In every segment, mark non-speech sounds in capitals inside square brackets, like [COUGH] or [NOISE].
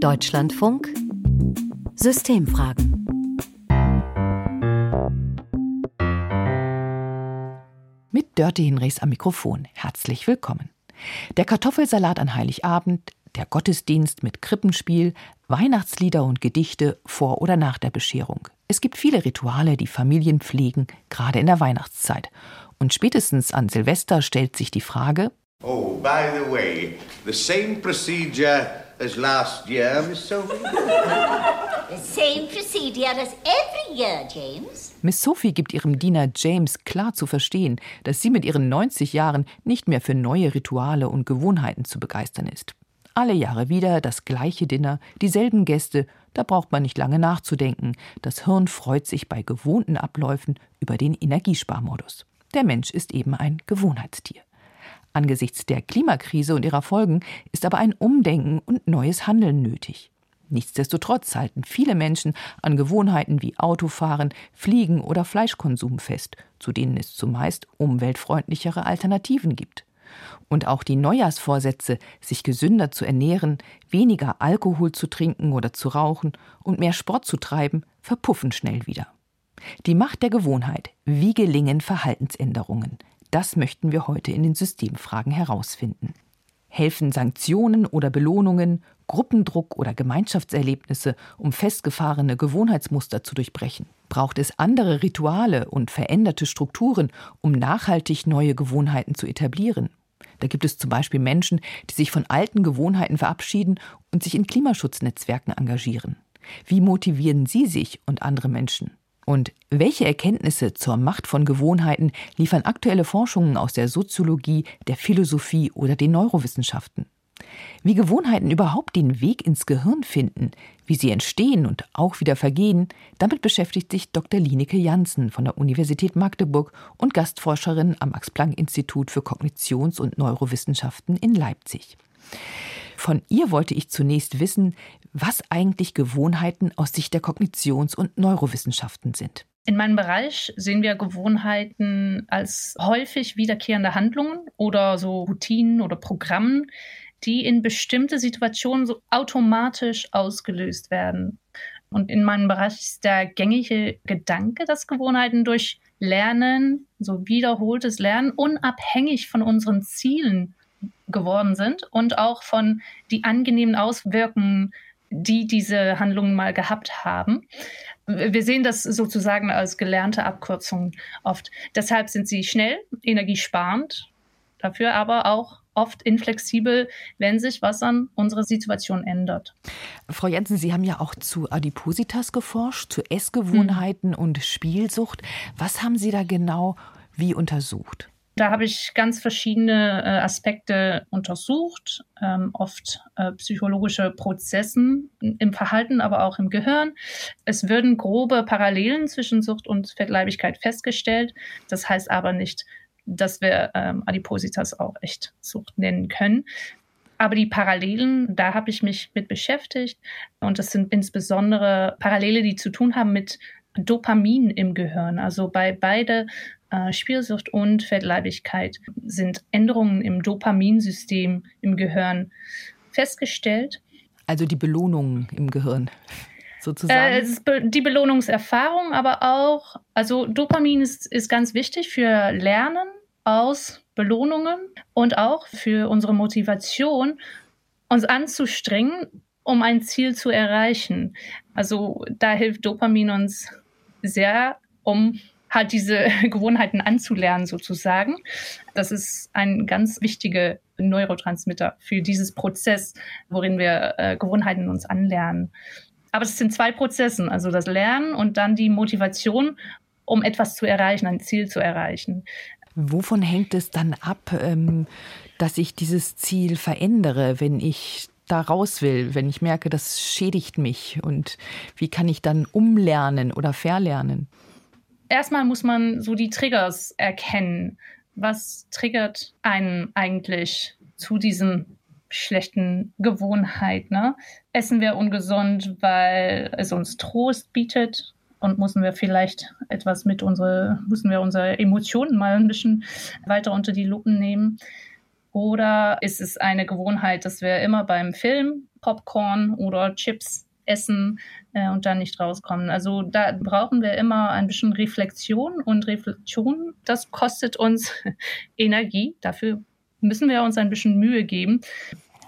Deutschlandfunk Systemfragen. Mit Dörte Hinrichs am Mikrofon. Herzlich willkommen. Der Kartoffelsalat an Heiligabend, der Gottesdienst mit Krippenspiel, Weihnachtslieder und Gedichte vor oder nach der Bescherung. Es gibt viele Rituale, die Familien pflegen, gerade in der Weihnachtszeit. Und spätestens an Silvester stellt sich die Frage: Oh, by the way, the same procedure as last year, Miss Sophie? The same procedure as every year, James. Miss Sophie gibt ihrem Diener James klar zu verstehen, dass sie mit ihren 90 Jahren nicht mehr für neue Rituale und Gewohnheiten zu begeistern ist. Alle Jahre wieder das gleiche Dinner, dieselben Gäste, da braucht man nicht lange nachzudenken. Das Hirn freut sich bei gewohnten Abläufen über den Energiesparmodus. Der Mensch ist eben ein Gewohnheitstier. Angesichts der Klimakrise und ihrer Folgen ist aber ein Umdenken und neues Handeln nötig. Nichtsdestotrotz halten viele Menschen an Gewohnheiten wie Autofahren, Fliegen oder Fleischkonsum fest, zu denen es zumeist umweltfreundlichere Alternativen gibt. Und auch die Neujahrsvorsätze, sich gesünder zu ernähren, weniger Alkohol zu trinken oder zu rauchen und mehr Sport zu treiben, verpuffen schnell wieder. Die Macht der Gewohnheit. Wie gelingen Verhaltensänderungen? Das möchten wir heute in den Systemfragen herausfinden. Helfen Sanktionen oder Belohnungen, Gruppendruck oder Gemeinschaftserlebnisse, um festgefahrene Gewohnheitsmuster zu durchbrechen? Braucht es andere Rituale und veränderte Strukturen, um nachhaltig neue Gewohnheiten zu etablieren? Da gibt es zum Beispiel Menschen, die sich von alten Gewohnheiten verabschieden und sich in Klimaschutznetzwerken engagieren. Wie motivieren Sie sich und andere Menschen? Und welche Erkenntnisse zur Macht von Gewohnheiten liefern aktuelle Forschungen aus der Soziologie, der Philosophie oder den Neurowissenschaften? Wie Gewohnheiten überhaupt den Weg ins Gehirn finden, wie sie entstehen und auch wieder vergehen, damit beschäftigt sich Dr. Lineke Janssen von der Universität Magdeburg und Gastforscherin am Max-Planck-Institut für Kognitions- und Neurowissenschaften in Leipzig. Von ihr wollte ich zunächst wissen, was eigentlich Gewohnheiten aus Sicht der Kognitions- und Neurowissenschaften sind. In meinem Bereich sehen wir Gewohnheiten als häufig wiederkehrende Handlungen oder so Routinen oder Programmen, die in bestimmte Situationen so automatisch ausgelöst werden. Und in meinem Bereich ist der gängige Gedanke, dass Gewohnheiten durch Lernen, so wiederholtes Lernen, unabhängig von unseren Zielen geworden sind und auch von die angenehmen Auswirkungen, die diese Handlungen mal gehabt haben. Wir sehen das sozusagen als gelernte Abkürzung oft. Deshalb sind sie schnell, energiesparend, dafür aber auch oft inflexibel, wenn sich was an unserer Situation ändert. Frau Jensen, Sie haben ja auch zu Adipositas geforscht, zu Essgewohnheiten hm. und Spielsucht. Was haben Sie da genau wie untersucht? Da habe ich ganz verschiedene äh, Aspekte untersucht, ähm, oft äh, psychologische Prozessen im Verhalten, aber auch im Gehirn. Es würden grobe Parallelen zwischen Sucht und Fettleibigkeit festgestellt. Das heißt aber nicht, dass wir ähm, Adipositas auch echt Sucht nennen können. Aber die Parallelen, da habe ich mich mit beschäftigt. Und das sind insbesondere Parallele, die zu tun haben mit Dopamin im Gehirn. Also bei beide Spielsucht und Fettleibigkeit sind Änderungen im Dopaminsystem im Gehirn festgestellt. Also die Belohnungen im Gehirn [LAUGHS] sozusagen. Äh, die Belohnungserfahrung, aber auch, also Dopamin ist, ist ganz wichtig für Lernen aus Belohnungen und auch für unsere Motivation, uns anzustrengen, um ein Ziel zu erreichen. Also da hilft Dopamin uns sehr, um halt diese [LAUGHS] Gewohnheiten anzulernen sozusagen. Das ist ein ganz wichtiger Neurotransmitter für dieses Prozess, worin wir äh, Gewohnheiten uns anlernen. Aber es sind zwei Prozesse, also das Lernen und dann die Motivation, um etwas zu erreichen, ein Ziel zu erreichen. Wovon hängt es dann ab, ähm, dass ich dieses Ziel verändere, wenn ich da raus will, wenn ich merke, das schädigt mich? Und wie kann ich dann umlernen oder verlernen? Erstmal muss man so die Triggers erkennen. Was triggert einen eigentlich zu diesem schlechten Gewohnheit? Ne? Essen wir ungesund, weil es uns Trost bietet? Und müssen wir vielleicht etwas mit unsere, müssen wir unsere Emotionen mal ein bisschen weiter unter die Lupe nehmen? Oder ist es eine Gewohnheit, dass wir immer beim Film Popcorn oder Chips essen äh, und dann nicht rauskommen? Also da brauchen wir immer ein bisschen Reflexion und Reflexion, das kostet uns [LAUGHS] Energie. Dafür müssen wir uns ein bisschen Mühe geben.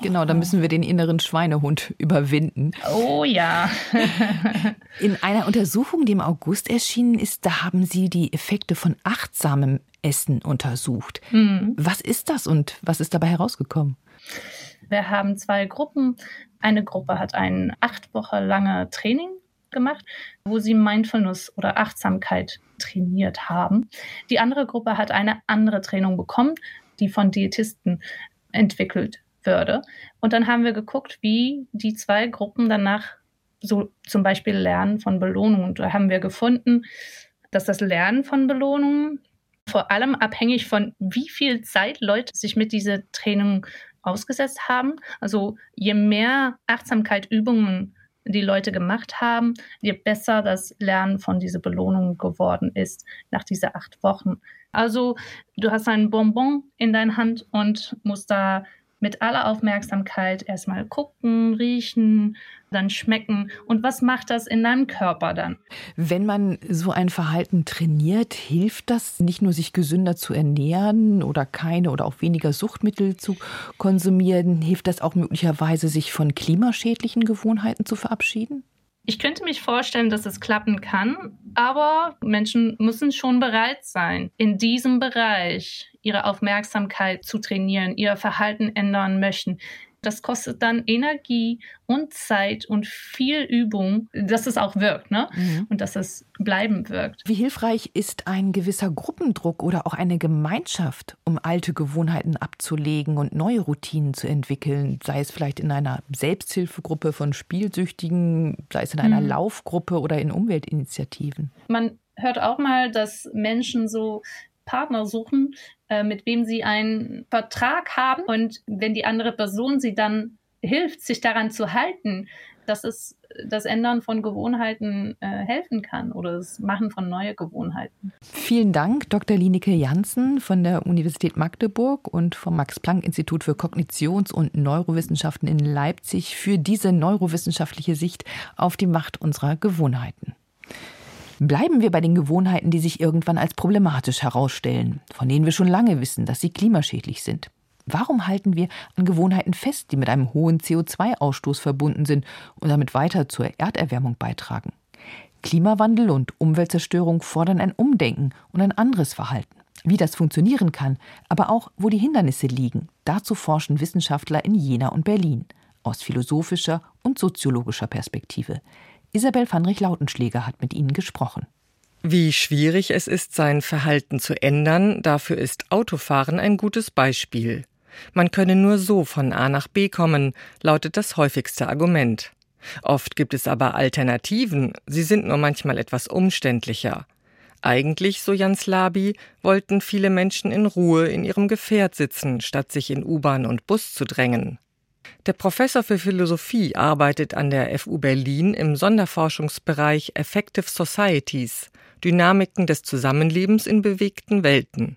Genau, da müssen wir den inneren Schweinehund [LAUGHS] überwinden. Oh ja. [LAUGHS] In einer Untersuchung, die im August erschienen ist, da haben Sie die Effekte von achtsamem Essen untersucht. Mhm. Was ist das und was ist dabei herausgekommen? Wir haben zwei Gruppen. Eine Gruppe hat ein acht Wochen lange Training gemacht, wo sie Mindfulness oder Achtsamkeit trainiert haben. Die andere Gruppe hat eine andere Training bekommen, die von Diätisten entwickelt würde. Und dann haben wir geguckt, wie die zwei Gruppen danach so zum Beispiel lernen von Belohnungen. Und da haben wir gefunden, dass das Lernen von Belohnungen vor allem abhängig von wie viel Zeit Leute sich mit dieser Training ausgesetzt haben. Also je mehr Achtsamkeitübungen die Leute gemacht haben, je besser das Lernen von dieser Belohnung geworden ist nach diesen acht Wochen. Also du hast ein Bonbon in deiner Hand und musst da mit aller Aufmerksamkeit erstmal gucken, riechen, dann schmecken. Und was macht das in deinem Körper dann? Wenn man so ein Verhalten trainiert, hilft das nicht nur, sich gesünder zu ernähren oder keine oder auch weniger Suchtmittel zu konsumieren, hilft das auch möglicherweise, sich von klimaschädlichen Gewohnheiten zu verabschieden? Ich könnte mich vorstellen, dass es klappen kann, aber Menschen müssen schon bereit sein, in diesem Bereich ihre Aufmerksamkeit zu trainieren, ihr Verhalten ändern möchten. Das kostet dann Energie und Zeit und viel Übung, dass es auch wirkt, ne? Mhm. Und dass es bleiben wirkt. Wie hilfreich ist ein gewisser Gruppendruck oder auch eine Gemeinschaft, um alte Gewohnheiten abzulegen und neue Routinen zu entwickeln, sei es vielleicht in einer Selbsthilfegruppe von Spielsüchtigen, sei es in einer mhm. Laufgruppe oder in Umweltinitiativen? Man hört auch mal, dass Menschen so Partner suchen, äh, mit wem sie einen Vertrag haben. Und wenn die andere Person sie dann hilft, sich daran zu halten, dass es das Ändern von Gewohnheiten äh, helfen kann oder das Machen von neuen Gewohnheiten. Vielen Dank, Dr. Lineke Janssen von der Universität Magdeburg und vom Max-Planck-Institut für Kognitions- und Neurowissenschaften in Leipzig für diese neurowissenschaftliche Sicht auf die Macht unserer Gewohnheiten. Bleiben wir bei den Gewohnheiten, die sich irgendwann als problematisch herausstellen, von denen wir schon lange wissen, dass sie klimaschädlich sind. Warum halten wir an Gewohnheiten fest, die mit einem hohen CO2-Ausstoß verbunden sind und damit weiter zur Erderwärmung beitragen? Klimawandel und Umweltzerstörung fordern ein Umdenken und ein anderes Verhalten. Wie das funktionieren kann, aber auch wo die Hindernisse liegen, dazu forschen Wissenschaftler in Jena und Berlin aus philosophischer und soziologischer Perspektive. Isabel Vanrich-Lautenschläger hat mit ihnen gesprochen. Wie schwierig es ist, sein Verhalten zu ändern, dafür ist Autofahren ein gutes Beispiel. Man könne nur so von A nach B kommen, lautet das häufigste Argument. Oft gibt es aber Alternativen, sie sind nur manchmal etwas umständlicher. Eigentlich, so Jans Labi, wollten viele Menschen in Ruhe in ihrem Gefährt sitzen, statt sich in U-Bahn und Bus zu drängen. Der Professor für Philosophie arbeitet an der FU Berlin im Sonderforschungsbereich Effective Societies, Dynamiken des Zusammenlebens in bewegten Welten.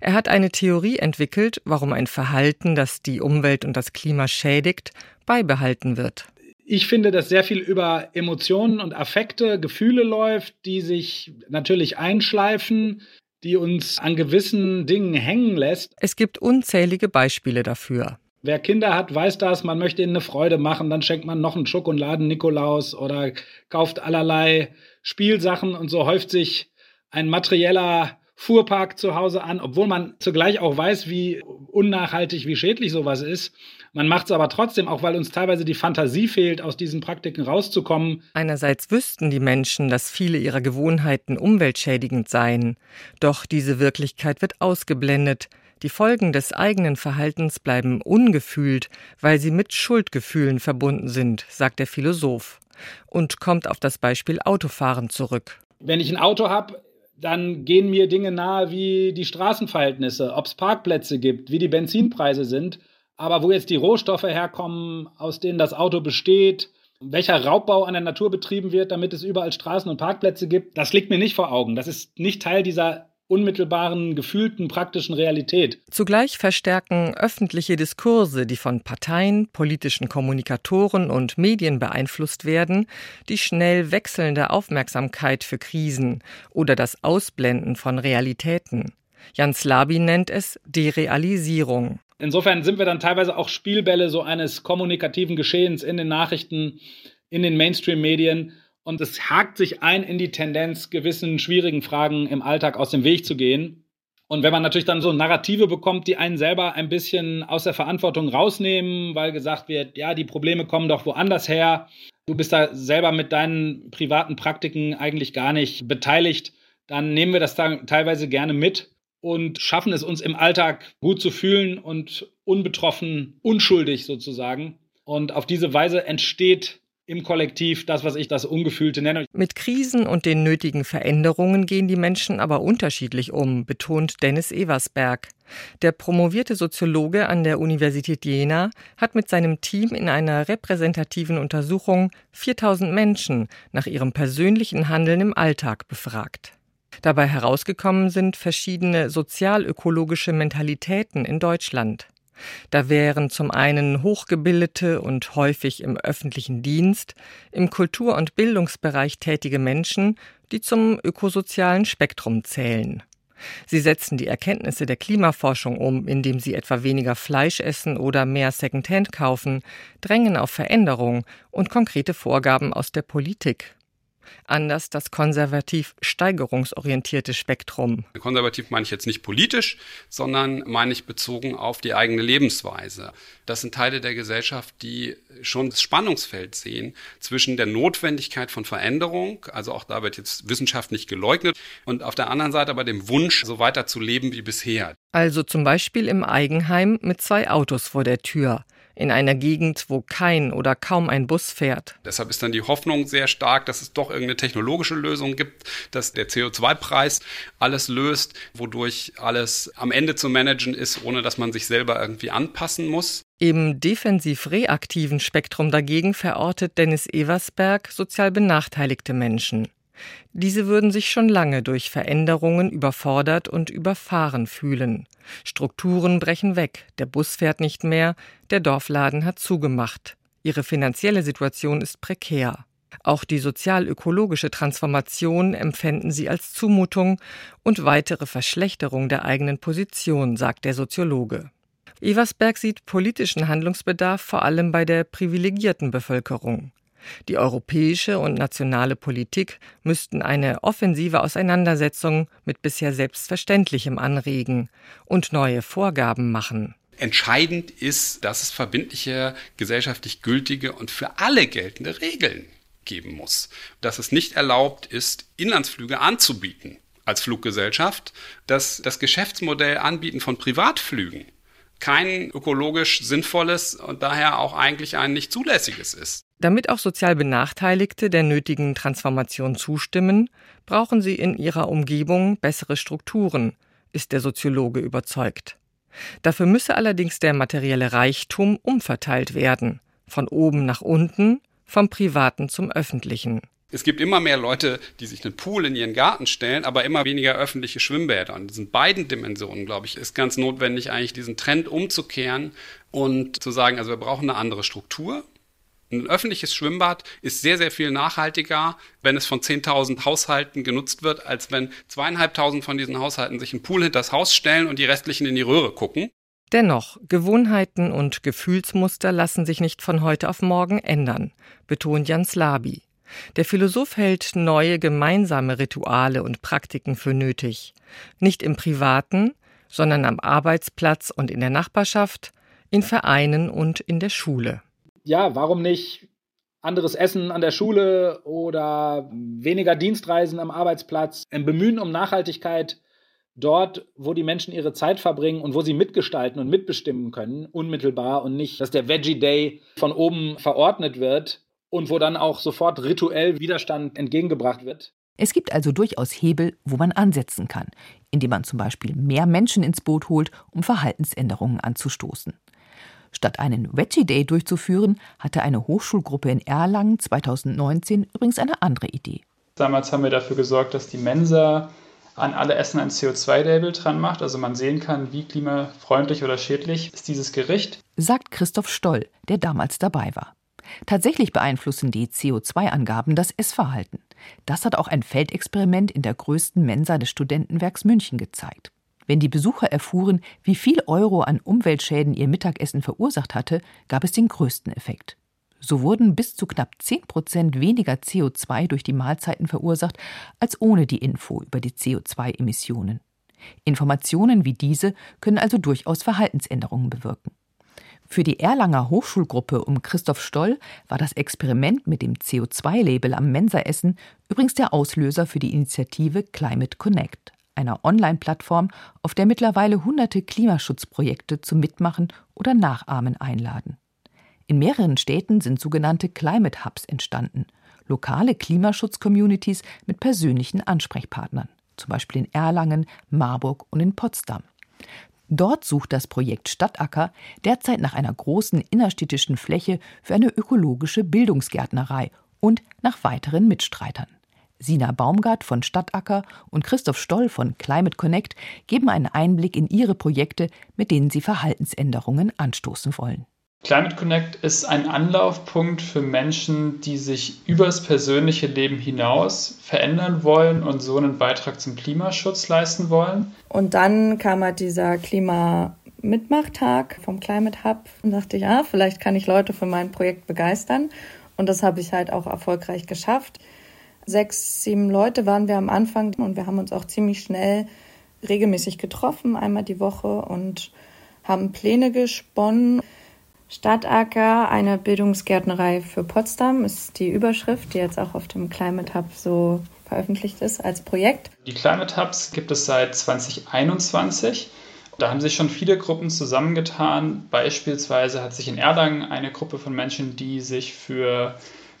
Er hat eine Theorie entwickelt, warum ein Verhalten, das die Umwelt und das Klima schädigt, beibehalten wird. Ich finde, dass sehr viel über Emotionen und Affekte, Gefühle läuft, die sich natürlich einschleifen, die uns an gewissen Dingen hängen lässt. Es gibt unzählige Beispiele dafür. Wer Kinder hat, weiß das, man möchte ihnen eine Freude machen, dann schenkt man noch einen Schokoladen Nikolaus oder kauft allerlei Spielsachen und so häuft sich ein materieller Fuhrpark zu Hause an, obwohl man zugleich auch weiß, wie unnachhaltig, wie schädlich sowas ist. Man macht es aber trotzdem, auch weil uns teilweise die Fantasie fehlt, aus diesen Praktiken rauszukommen. Einerseits wüssten die Menschen, dass viele ihrer Gewohnheiten umweltschädigend seien. Doch diese Wirklichkeit wird ausgeblendet. Die Folgen des eigenen Verhaltens bleiben ungefühlt, weil sie mit Schuldgefühlen verbunden sind, sagt der Philosoph und kommt auf das Beispiel Autofahren zurück. Wenn ich ein Auto habe, dann gehen mir Dinge nahe wie die Straßenverhältnisse, ob es Parkplätze gibt, wie die Benzinpreise sind, aber wo jetzt die Rohstoffe herkommen, aus denen das Auto besteht, welcher Raubbau an der Natur betrieben wird, damit es überall Straßen und Parkplätze gibt, das liegt mir nicht vor Augen. Das ist nicht Teil dieser unmittelbaren, gefühlten, praktischen Realität. Zugleich verstärken öffentliche Diskurse, die von Parteien, politischen Kommunikatoren und Medien beeinflusst werden, die schnell wechselnde Aufmerksamkeit für Krisen oder das Ausblenden von Realitäten. Jan Slabi nennt es Derealisierung. Insofern sind wir dann teilweise auch Spielbälle so eines kommunikativen Geschehens in den Nachrichten, in den Mainstream-Medien und es hakt sich ein in die Tendenz, gewissen schwierigen Fragen im Alltag aus dem Weg zu gehen. Und wenn man natürlich dann so Narrative bekommt, die einen selber ein bisschen aus der Verantwortung rausnehmen, weil gesagt wird, ja, die Probleme kommen doch woanders her, du bist da selber mit deinen privaten Praktiken eigentlich gar nicht beteiligt, dann nehmen wir das dann teilweise gerne mit und schaffen es uns im Alltag gut zu fühlen und unbetroffen, unschuldig sozusagen. Und auf diese Weise entsteht im Kollektiv das, was ich das Ungefühlte nenne. Mit Krisen und den nötigen Veränderungen gehen die Menschen aber unterschiedlich um, betont Dennis Eversberg. Der promovierte Soziologe an der Universität Jena hat mit seinem Team in einer repräsentativen Untersuchung 4000 Menschen nach ihrem persönlichen Handeln im Alltag befragt. Dabei herausgekommen sind verschiedene sozialökologische Mentalitäten in Deutschland. Da wären zum einen hochgebildete und häufig im öffentlichen Dienst, im Kultur- und Bildungsbereich tätige Menschen, die zum ökosozialen Spektrum zählen. Sie setzen die Erkenntnisse der Klimaforschung um, indem sie etwa weniger Fleisch essen oder mehr Secondhand kaufen, drängen auf Veränderung und konkrete Vorgaben aus der Politik anders das konservativ steigerungsorientierte Spektrum. Konservativ meine ich jetzt nicht politisch, sondern meine ich bezogen auf die eigene Lebensweise. Das sind Teile der Gesellschaft, die schon das Spannungsfeld sehen zwischen der Notwendigkeit von Veränderung, also auch da wird jetzt wissenschaftlich geleugnet, und auf der anderen Seite aber dem Wunsch, so weiter zu leben wie bisher. Also zum Beispiel im Eigenheim mit zwei Autos vor der Tür in einer Gegend, wo kein oder kaum ein Bus fährt. Deshalb ist dann die Hoffnung sehr stark, dass es doch irgendeine technologische Lösung gibt, dass der CO2-Preis alles löst, wodurch alles am Ende zu managen ist, ohne dass man sich selber irgendwie anpassen muss. Im defensiv-reaktiven Spektrum dagegen verortet Dennis Eversberg sozial benachteiligte Menschen. Diese würden sich schon lange durch Veränderungen überfordert und überfahren fühlen. Strukturen brechen weg, der Bus fährt nicht mehr, der Dorfladen hat zugemacht. Ihre finanzielle Situation ist prekär. Auch die sozial-ökologische Transformation empfänden sie als Zumutung und weitere Verschlechterung der eigenen Position, sagt der Soziologe. Eversberg sieht politischen Handlungsbedarf vor allem bei der privilegierten Bevölkerung. Die europäische und nationale Politik müssten eine offensive Auseinandersetzung mit bisher Selbstverständlichem anregen und neue Vorgaben machen. Entscheidend ist, dass es verbindliche, gesellschaftlich gültige und für alle geltende Regeln geben muss. Dass es nicht erlaubt ist, Inlandsflüge anzubieten als Fluggesellschaft, dass das Geschäftsmodell Anbieten von Privatflügen kein ökologisch sinnvolles und daher auch eigentlich ein nicht zulässiges ist. Damit auch sozial Benachteiligte der nötigen Transformation zustimmen, brauchen sie in ihrer Umgebung bessere Strukturen, ist der Soziologe überzeugt. Dafür müsse allerdings der materielle Reichtum umverteilt werden, von oben nach unten, vom privaten zum öffentlichen. Es gibt immer mehr Leute, die sich einen Pool in ihren Garten stellen, aber immer weniger öffentliche Schwimmbäder. Und in diesen beiden Dimensionen, glaube ich, ist ganz notwendig, eigentlich diesen Trend umzukehren und zu sagen, also wir brauchen eine andere Struktur. Ein öffentliches Schwimmbad ist sehr, sehr viel nachhaltiger, wenn es von 10.000 Haushalten genutzt wird, als wenn zweieinhalbtausend von diesen Haushalten sich einen Pool hinter das Haus stellen und die restlichen in die Röhre gucken. Dennoch, Gewohnheiten und Gefühlsmuster lassen sich nicht von heute auf morgen ändern, betont Jan Slabi. Der Philosoph hält neue gemeinsame Rituale und Praktiken für nötig, nicht im privaten, sondern am Arbeitsplatz und in der Nachbarschaft, in Vereinen und in der Schule. Ja, warum nicht anderes Essen an der Schule oder weniger Dienstreisen am Arbeitsplatz, ein Bemühen um Nachhaltigkeit dort, wo die Menschen ihre Zeit verbringen und wo sie mitgestalten und mitbestimmen können, unmittelbar und nicht, dass der Veggie Day von oben verordnet wird, und wo dann auch sofort rituell Widerstand entgegengebracht wird. Es gibt also durchaus Hebel, wo man ansetzen kann, indem man zum Beispiel mehr Menschen ins Boot holt, um Verhaltensänderungen anzustoßen. Statt einen Veggie Day durchzuführen, hatte eine Hochschulgruppe in Erlangen 2019 übrigens eine andere Idee. Damals haben wir dafür gesorgt, dass die Mensa an alle Essen ein CO2-Label dran macht, also man sehen kann, wie klimafreundlich oder schädlich ist dieses Gericht. Sagt Christoph Stoll, der damals dabei war. Tatsächlich beeinflussen die CO2-Angaben das Essverhalten. Das hat auch ein Feldexperiment in der größten Mensa des Studentenwerks München gezeigt. Wenn die Besucher erfuhren, wie viel Euro an Umweltschäden ihr Mittagessen verursacht hatte, gab es den größten Effekt. So wurden bis zu knapp 10 Prozent weniger CO2 durch die Mahlzeiten verursacht als ohne die Info über die CO2-Emissionen. Informationen wie diese können also durchaus Verhaltensänderungen bewirken. Für die Erlanger Hochschulgruppe um Christoph Stoll war das Experiment mit dem CO2-Label am Mensaessen übrigens der Auslöser für die Initiative Climate Connect, einer Online-Plattform, auf der mittlerweile hunderte Klimaschutzprojekte zum Mitmachen oder Nachahmen einladen. In mehreren Städten sind sogenannte Climate Hubs entstanden, lokale Klimaschutz-Communities mit persönlichen Ansprechpartnern, zum Beispiel in Erlangen, Marburg und in Potsdam. Dort sucht das Projekt Stadtacker derzeit nach einer großen innerstädtischen Fläche für eine ökologische Bildungsgärtnerei und nach weiteren Mitstreitern. Sina Baumgart von Stadtacker und Christoph Stoll von Climate Connect geben einen Einblick in ihre Projekte, mit denen sie Verhaltensänderungen anstoßen wollen. Climate Connect ist ein Anlaufpunkt für Menschen, die sich übers persönliche Leben hinaus verändern wollen und so einen Beitrag zum Klimaschutz leisten wollen. Und dann kam halt dieser Klima-Mitmachtag vom Climate Hub und dachte, ja, vielleicht kann ich Leute für mein Projekt begeistern. Und das habe ich halt auch erfolgreich geschafft. Sechs, sieben Leute waren wir am Anfang und wir haben uns auch ziemlich schnell regelmäßig getroffen, einmal die Woche und haben Pläne gesponnen. Stadtacker, eine Bildungsgärtnerei für Potsdam, ist die Überschrift, die jetzt auch auf dem Climate Hub so veröffentlicht ist als Projekt. Die Climate Hubs gibt es seit 2021. Da haben sich schon viele Gruppen zusammengetan. Beispielsweise hat sich in Erlangen eine Gruppe von Menschen, die sich für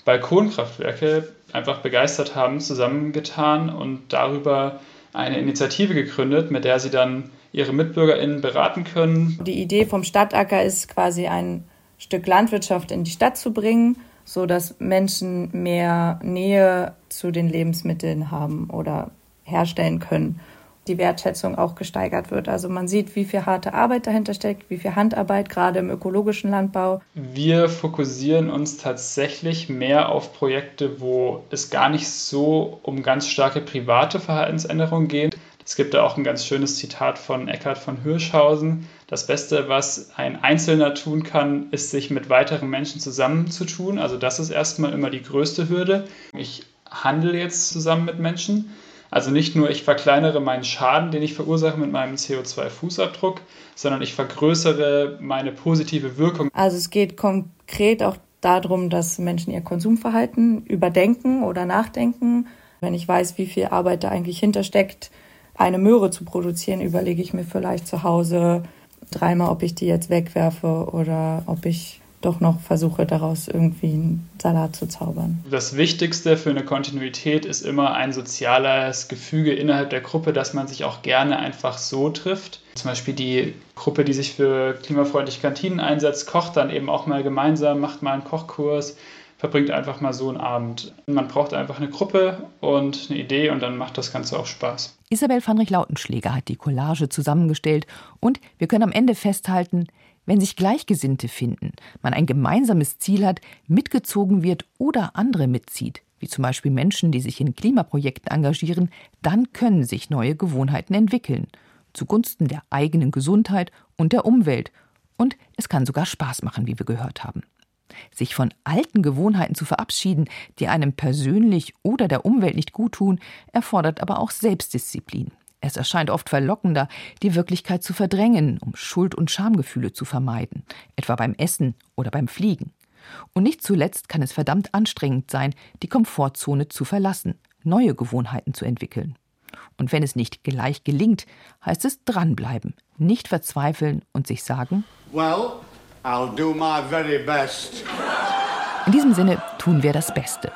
Balkonkraftwerke einfach begeistert haben, zusammengetan und darüber eine Initiative gegründet, mit der sie dann ihre MitbürgerInnen beraten können. Die Idee vom Stadtacker ist quasi ein Stück Landwirtschaft in die Stadt zu bringen, so dass Menschen mehr Nähe zu den Lebensmitteln haben oder herstellen können die Wertschätzung auch gesteigert wird. Also man sieht, wie viel harte Arbeit dahinter steckt, wie viel Handarbeit gerade im ökologischen Landbau. Wir fokussieren uns tatsächlich mehr auf Projekte, wo es gar nicht so um ganz starke private Verhaltensänderungen geht. Es gibt da auch ein ganz schönes Zitat von Eckhard von Hirschhausen. Das Beste, was ein Einzelner tun kann, ist, sich mit weiteren Menschen zusammenzutun. Also das ist erstmal immer die größte Hürde. Ich handle jetzt zusammen mit Menschen. Also nicht nur ich verkleinere meinen Schaden, den ich verursache mit meinem CO2-Fußabdruck, sondern ich vergrößere meine positive Wirkung. Also es geht konkret auch darum, dass Menschen ihr Konsumverhalten überdenken oder nachdenken. Wenn ich weiß, wie viel Arbeit da eigentlich hintersteckt, eine Möhre zu produzieren, überlege ich mir vielleicht zu Hause dreimal, ob ich die jetzt wegwerfe oder ob ich doch noch versuche, daraus irgendwie einen Salat zu zaubern. Das Wichtigste für eine Kontinuität ist immer ein soziales Gefüge innerhalb der Gruppe, dass man sich auch gerne einfach so trifft. Zum Beispiel die Gruppe, die sich für klimafreundliche Kantinen einsetzt, kocht dann eben auch mal gemeinsam, macht mal einen Kochkurs, verbringt einfach mal so einen Abend. Man braucht einfach eine Gruppe und eine Idee und dann macht das Ganze auch Spaß. Isabel Vanrich Lautenschläger hat die Collage zusammengestellt und wir können am Ende festhalten, wenn sich Gleichgesinnte finden, man ein gemeinsames Ziel hat, mitgezogen wird oder andere mitzieht, wie zum Beispiel Menschen, die sich in Klimaprojekten engagieren, dann können sich neue Gewohnheiten entwickeln, zugunsten der eigenen Gesundheit und der Umwelt. Und es kann sogar Spaß machen, wie wir gehört haben. Sich von alten Gewohnheiten zu verabschieden, die einem persönlich oder der Umwelt nicht gut tun, erfordert aber auch Selbstdisziplin. Es erscheint oft verlockender, die Wirklichkeit zu verdrängen, um Schuld- und Schamgefühle zu vermeiden, etwa beim Essen oder beim Fliegen. Und nicht zuletzt kann es verdammt anstrengend sein, die Komfortzone zu verlassen, neue Gewohnheiten zu entwickeln. Und wenn es nicht gleich gelingt, heißt es dranbleiben, nicht verzweifeln und sich sagen: Well, I'll do my very best. In diesem Sinne tun wir das Beste.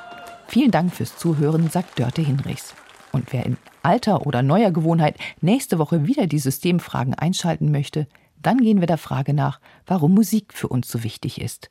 Vielen Dank fürs Zuhören, sagt Dörte Hinrichs. Und wer in alter oder neuer Gewohnheit nächste Woche wieder die Systemfragen einschalten möchte, dann gehen wir der Frage nach, warum Musik für uns so wichtig ist.